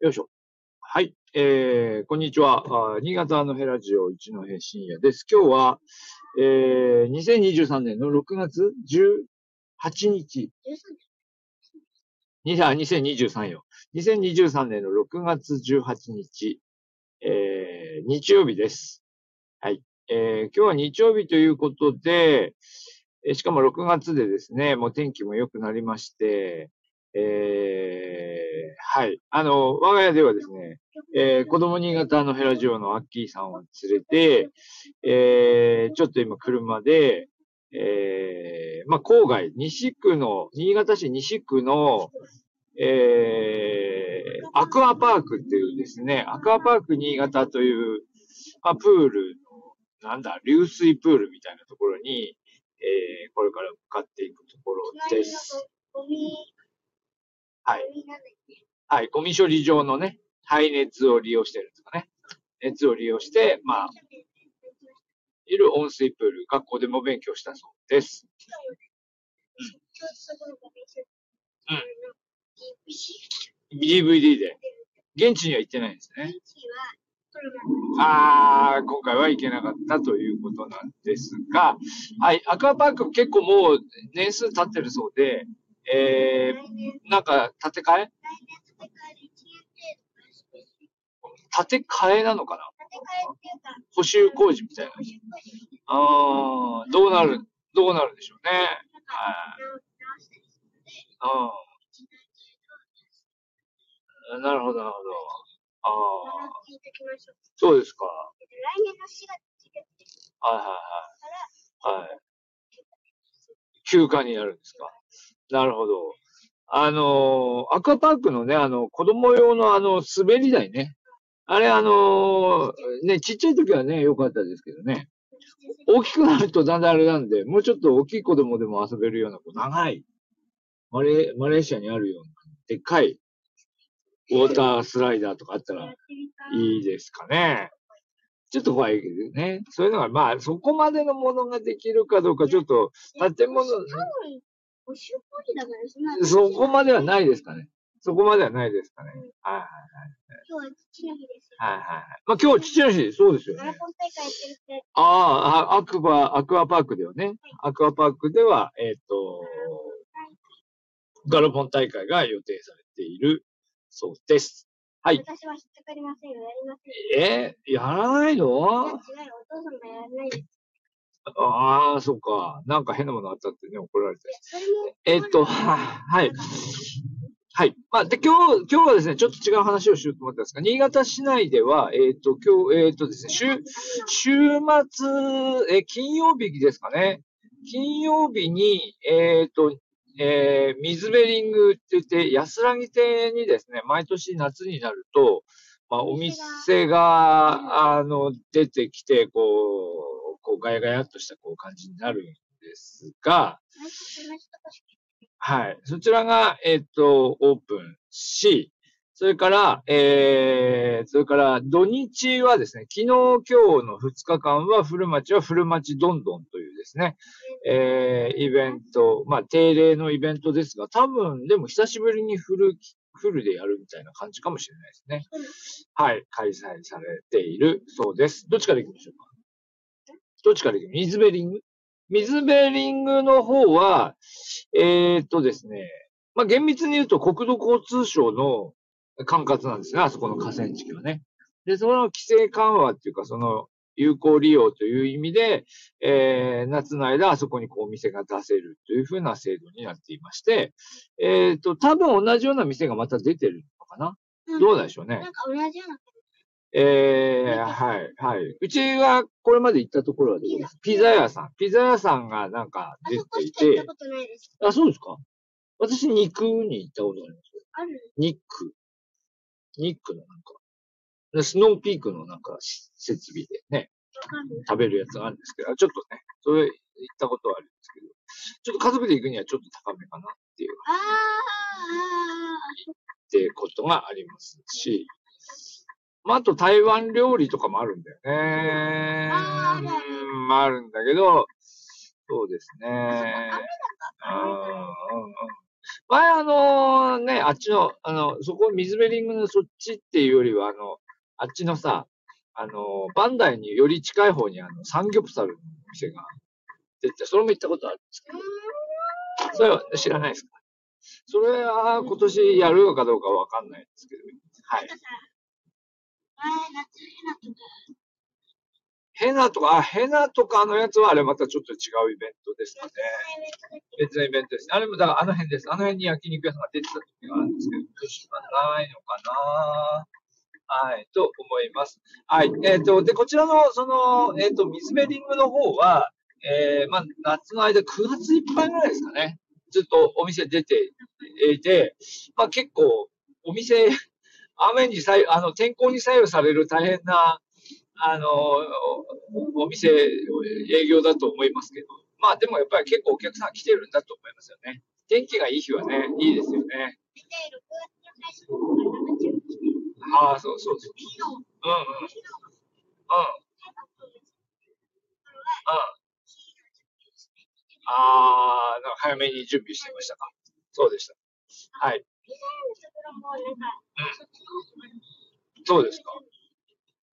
よいしょ。はい。えー、こんにちは。あ新潟のヘラジオ一の平深夜です。今日は、えー、2023年の6月18日。2023よ。2023年の6月18日、えー、日曜日です。はい。えー、今日は日曜日ということで、えしかも6月でですね、もう天気も良くなりまして、えー、はい。あの、我が家ではですね、えー、子供新潟のヘラジオのアッキーさんを連れて、えー、ちょっと今車で、えー、まあ、郊外、西区の、新潟市西区の、えー、アクアパークっていうですね、アクアパーク新潟という、まあ、プールの、なんだ、流水プールみたいなところに、えー、これから向かっていくところです。はい。はい、ゴミ処理場のね、排熱を利用してるんですかね。熱を利用して、まあ、いる温水プール、学校でも勉強したそうです。うん。うん。DVD で。現地には行ってないんですね。ああ、今回は行けなかったということなんですが、はい、アクアパーク結構もう年数経ってるそうで、えー、なんか建て替え？建て替えなのかな？補修工事みたいな。ああ、どうなる、どうなるんでしょうね。はい。うん。なるほど、なるほど。ああ。そうですか。来年の4月はいはいはい。はい。休暇になるんですか？なるほど。あのアクアパークのね、あの、子供用のあの、滑り台ね。あれあのね、ちっちゃい時はね、良かったですけどね。大きくなるとだんだんあれなんで、もうちょっと大きい子供でも遊べるような、こう長い、マレマレーシアにあるような、でっかい、ウォータースライダーとかあったらいいですかね。ちょっと怖いけどね。そういうのが、まあ、そこまでのものができるかどうか、ちょっと、建物、そこまではないですかね。そこまではないですかね。はいはいはい。今日は父の日です。はいはいはい。まあ今日父の日、そうですよね。マラソン大会やってるって。ああ、アクア、アクアパークではね。アクアパークでは、えっ、と、ガラポン大会が予定されているそうです。はい。私は引っかかりませんよ。やりません。えー、やらないの？違う、お父さんがやらないです。ああ、そっか。なんか変なものあったってね、怒られて。えっと、は、はい。はい。まあ、で、今日、今日はですね、ちょっと違う話をしようと思ったんですが、新潟市内では、えっ、と、今日、えっ、とですね、週、週末、え金曜日ですかね。金曜日に、えっ、と、えー、水ベリングって言って、安らぎ亭にですね、毎年夏になると、まあ、お店が、あの、出てきて、こう、こうガヤガヤっとしたこう感じになるんですが、はい。そちらが、えっ、ー、と、オープンし、それから、えー、それから土日はですね、昨日、今日の2日間は古町は古町どんどんというですね、えー、イベント、まあ定例のイベントですが、多分でも久しぶりにフル、フルでやるみたいな感じかもしれないですね。はい、開催されているそうです。どっちから行きましょうか？どっちから行く水ベリング水ベリングの方は、えー、っとですね、まあ、厳密に言うと国土交通省の管轄なんですね、あそこの河川敷はね。で、その規制緩和っていうか、その有効利用という意味で、えー、夏の間あそこにこうお店が出せるというふうな制度になっていまして、えっ、と、多分同じような店がまた出てるのかな、うん、どうでしょうね。なんか同じようなええー、はい、はい。うちがこれまで行ったところはどこですか？ピザ屋さん。ピザ屋さんがなんか出ていて。ああ、そうですか？私、肉に行ったことあります。ある肉。肉のなんか、スノーピークのなんか設備でね、食べるやつがあるんですけど、ちょっとね、それ行ったことはあるんですけど、ちょっと家族で行くにはちょっと高めかなっていう。ああ。ってことがありますし、まあ、あと台湾料理とかもあるんだよね。ああ、うん、あるんだけど、そうですね。前あのね、あっちの、あの、そこ、水ベリングのそっちっていうよりは、あの、あっちのさ、あの、バンダイにより近い方にあの、サンギョプサルの店が出て、それも行ったことあるんですけど、それは知らないですか？それは今年やるのかどうかわかんないですけど、はい。ヘナとか、あ、ヘナとかのやつはあれまたちょっと違うイベントですかね。別のイベントです。あれもだからあの辺です。あの辺に焼肉屋さんが出てた時があるんですけど、今ないのかなはい、と思います。はい。えっ、ー、と、で、こちらの、その、えっ、ー、と、水ベリングの方は、えー、まあ、夏の間、9月いっぱいぐらいですかね。ずっとお店出ていて、まあ、結構、お店、雨にさあの、天候に左右される大変な、あの、お店、営業だと思いますけど、まあでもやっぱり結構お客さん来てるんだと思いますよね。天気がいい日はね、いいですよね。ああ、そうそうそう。うんうん。うん。うん。ああ、なんか早めに準備してましたか。そうでした。はい。うん。そうですか。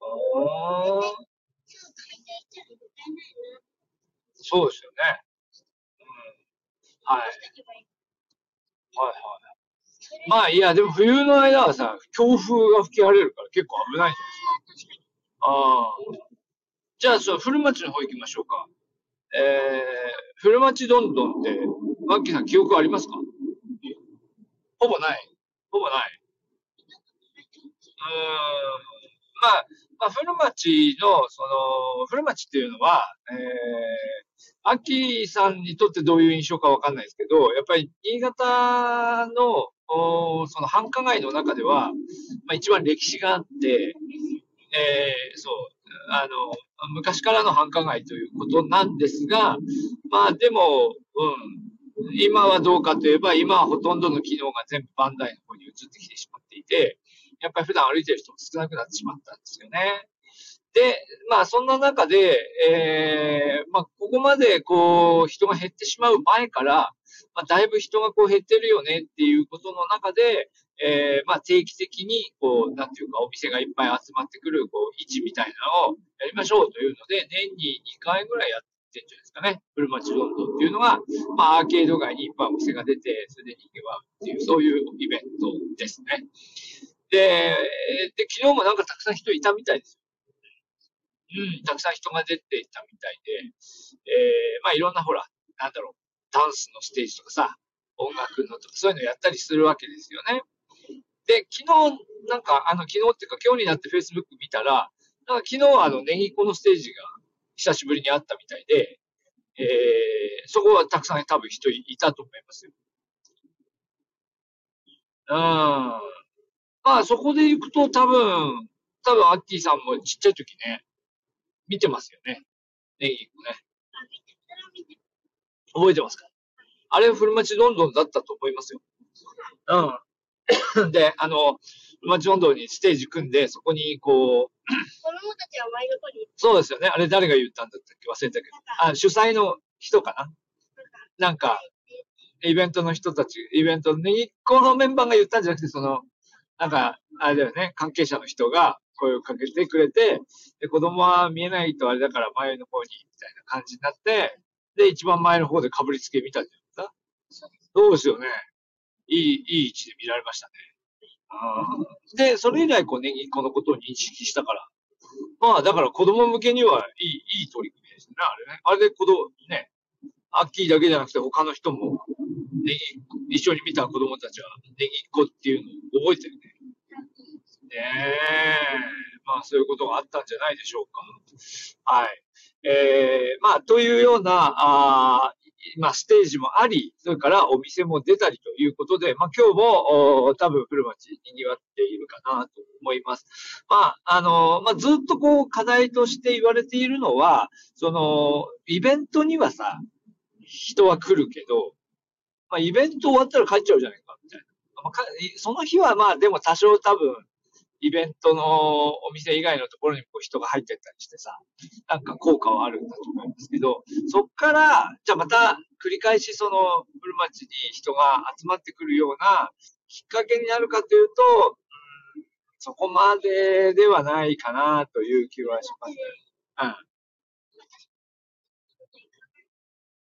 ああ。そうですよね。うん。はい。はいはい。まあいや、でも冬の間はさ、強風が吹き荒れるから結構危ないじゃないですか。ああ。じゃあ、そう、古町の方行きましょうか。えー、古町どんどんって、マッキーさん記憶ありますか？ほぼない。ほぼない。うん。まあ、まあ、古町の、その、古町っていうのは、えー、アキさんにとってどういう印象かわかんないですけど、やっぱり新潟の、おその繁華街の中では、まあ、一番歴史があって、えー、そう、あの、昔からの繁華街ということなんですが、まあでも、うん、今はどうかといえば、今はほとんどの機能が全部バンダイの方に移ってきてしまっていて、やっぱり普段歩いてる人も少なくなってしまったんですよね。で、まあそんな中で、えー、まあここまでこう人が減ってしまう前から、まあだいぶ人がこう減ってるよねっていうことの中で、えー、まあ定期的にこう、なんていうかお店がいっぱい集まってくるこう位置みたいなのをやりましょうというので、年に2回ぐらいやってんじゃないですかね。古町ロンドンっていうのが、まあアーケード街にいっぱいお店が出て、それで人気はっていう、そういうイベントですね。で、で、昨日もなんかたくさん人いたみたいですようん、たくさん人が出ていたみたいで、えー、まあいろんなほら、なんだろう、ダンスのステージとかさ、音楽のとかそういうのやったりするわけですよね。で、昨日、なんか、あの、昨日っていうか今日になって Facebook 見たら、なんか昨日はあの、ネギっ子のステージが久しぶりにあったみたいで、えー、そこはたくさん多分人いたと思いますよ。うん。まあそこで行くと多分、多分アッキーさんもちっちゃい時ね、見てますよね。ネギね。覚えてますか？あれ、古町どんどんだったと思いますよ。うん。で、あの、古町どんどんにステージ組んで、そこにこう、子供たちは前の方に。そうですよね。あれ誰が言ったんだったっけ忘れたけど。あ、主催の人かな？なんか、イベントの人たち、イベント、ネギっ子のメンバーが言ったんじゃなくて、その、なんか、あれだよね、関係者の人が声をかけてくれて、で、子供は見えないとあれだから前の方に、みたいな感じになって、で、一番前の方でかぶりつけ見たんじゃな？いですかそうですよね。いい、いい位置で見られましたね。で、それ以来、こう、ね、このことを認識したから。まあ、だから子供向けにはいい、いい取り組みですね、あれね。あれで子供、ね、アッキーだけじゃなくて他の人も、ネギ、一緒に見た子供たちは、ネギっ子っていうのを覚えてるね。ねえ、まあそういうことがあったんじゃないでしょうか。はい。えー、まあというような、あまあステージもあり、それからお店も出たりということで、まあ今日も多分古町に賑わっているかなと思います。まあ、あの、まあずっとこう課題として言われているのは、その、イベントにはさ、人は来るけど、まあイベント終わったら帰っちゃうじゃないか、みたいな。まあ、その日はまあでも多少多分、イベントのお店以外のところにこう人が入ってったりしてさ、なんか効果はあるんだと思いますけど、そっから、じゃあまた繰り返しその古町に人が集まってくるようなきっかけになるかというと、うん、そこまでではないかなという気はしますね。うん。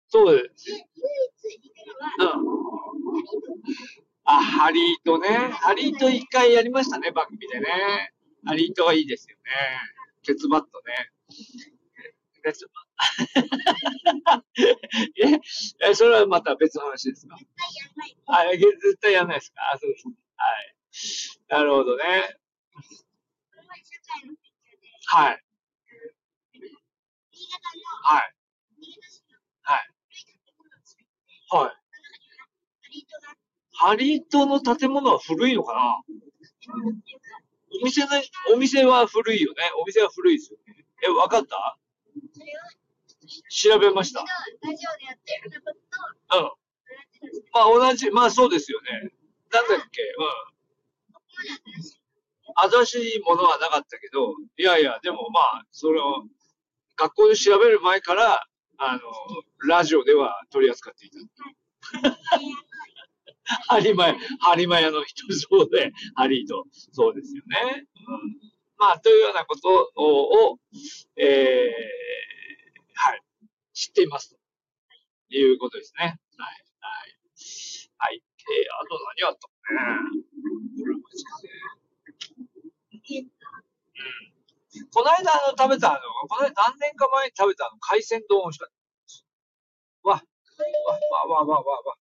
そうです。うん。あ、ハリートね。ハリート一回やりましたね、番組でね。ハリートはいいですよね。ケツバットね。ケツバット。え、それはまた別の話ですか？あ、絶対やらないですか？あ、そうです。はい。なるほどね。はい。はい。はい。はい。ハリートの建物は古いのかな？お店の、お店は古いよね。お店は古いですよね。え、わかった？調べました？うん。まあ同じ、まあそうですよね。なんだっけ、うん。新しいものはなかったけど、いやいや、でもまあ、それを、学校で調べる前から、あの、ラジオでは取り扱っていた。ハリマヤ、ハリマヤの人そうで、ハリーと、そうですよね。うん、まあ、というようなことを、をえー、はい、知っていますということですね。はい、はい。はい。えー、あと何があった？かね。これマジで。うん。この間あの食べたの、この間何年か前に食べたの、海鮮丼美味しかった。わ、わ、わ、わ、わ、わ、わ。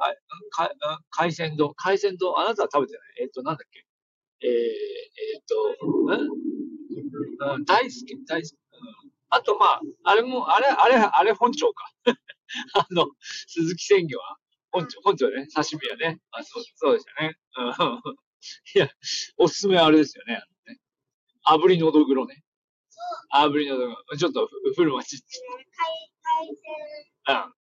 はい、か、海鮮丼、海鮮丼、あなたは食べてない？えっ、ー、と、なんだっけ？えー、えっ、ー、と、ん、うん、大好き、大好き。うん、あと、まあ、あれも、あれ、あれ、あれ本庁か。あの、鈴木鮮魚は？本庁、本庁ね、刺身はね。あ、そう、そうでしたね。うん。いや、おすすめはあれですよね。あのね炙りのどぐろね。炙りのどぐろ。ちょっと、古町。海鮮。うん。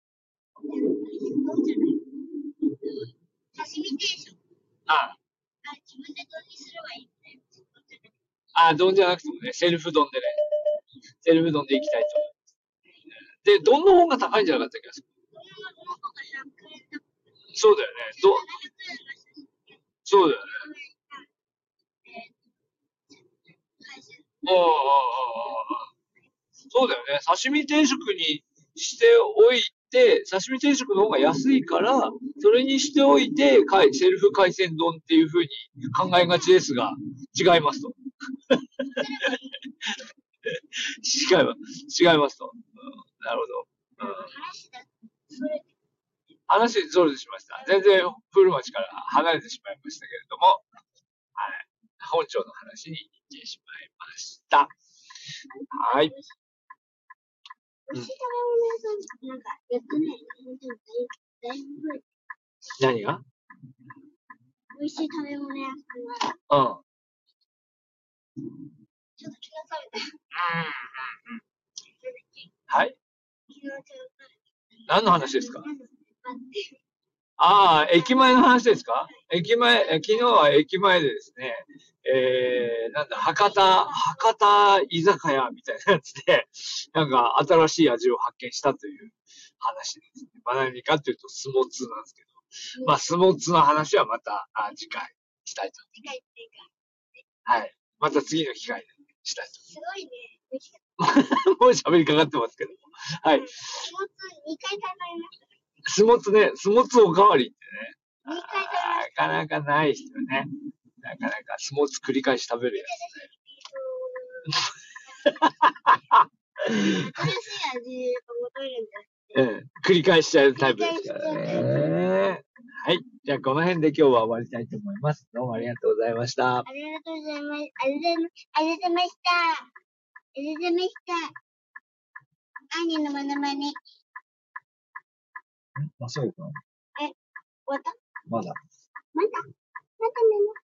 ああ。自分で丼にすればいいんだよ。ああ、丼じゃなくてもね、セルフ丼でね。セルフ丼でいきたいと思います。で、丼の方が高いんじゃなかったっけ？そうだよね。ど、そうだよね。ああ、ああ、ああ。そうだよね。刺身定食にしておいて、刺身定食の方が安いから、それにしておいて、セルフ海鮮丼っていうふうに考えがちですが、違いますと。違います。違いますと。うん、なるほど。うん、話、それでしました。全然、古町から離れてしまいましたけれども、はい。本庁の話に行ってしまいました。はい。美味しい食べ物屋さん、なんか、やってね、だい。何が？美味しい食べ物屋さんが。うん。ちょっと気が覚めた。はい。何の話ですか？ああ、駅前の話ですか？駅前、昨日は駅前でですね、えー、なんだ、博多、博多居酒屋みたいなやつで、なんか新しい味を発見したという話ですね。まあ何かというと、スモツなんですけど、まあスモツの話はまたあ次回したいと。次回っていうか。はい。また次の機会でしたいと。すごいね。もう喋りかかってますけども。はい。スモツ2回食べました。スモツね、スモツおかわりってね。なかなかないですよね。なかなかスモツ繰り返し食べるやつね。新しい味を求めるんだうん。繰り返しちゃうタイプですからね。はい。じゃあ、この辺で今日は終わりたいと思います。どうもありがとうございました。ありがとうございます。ありがとうございました。ありがとうございました。兄のまなまね。んあ、そうか。え、まだ。まだまだね。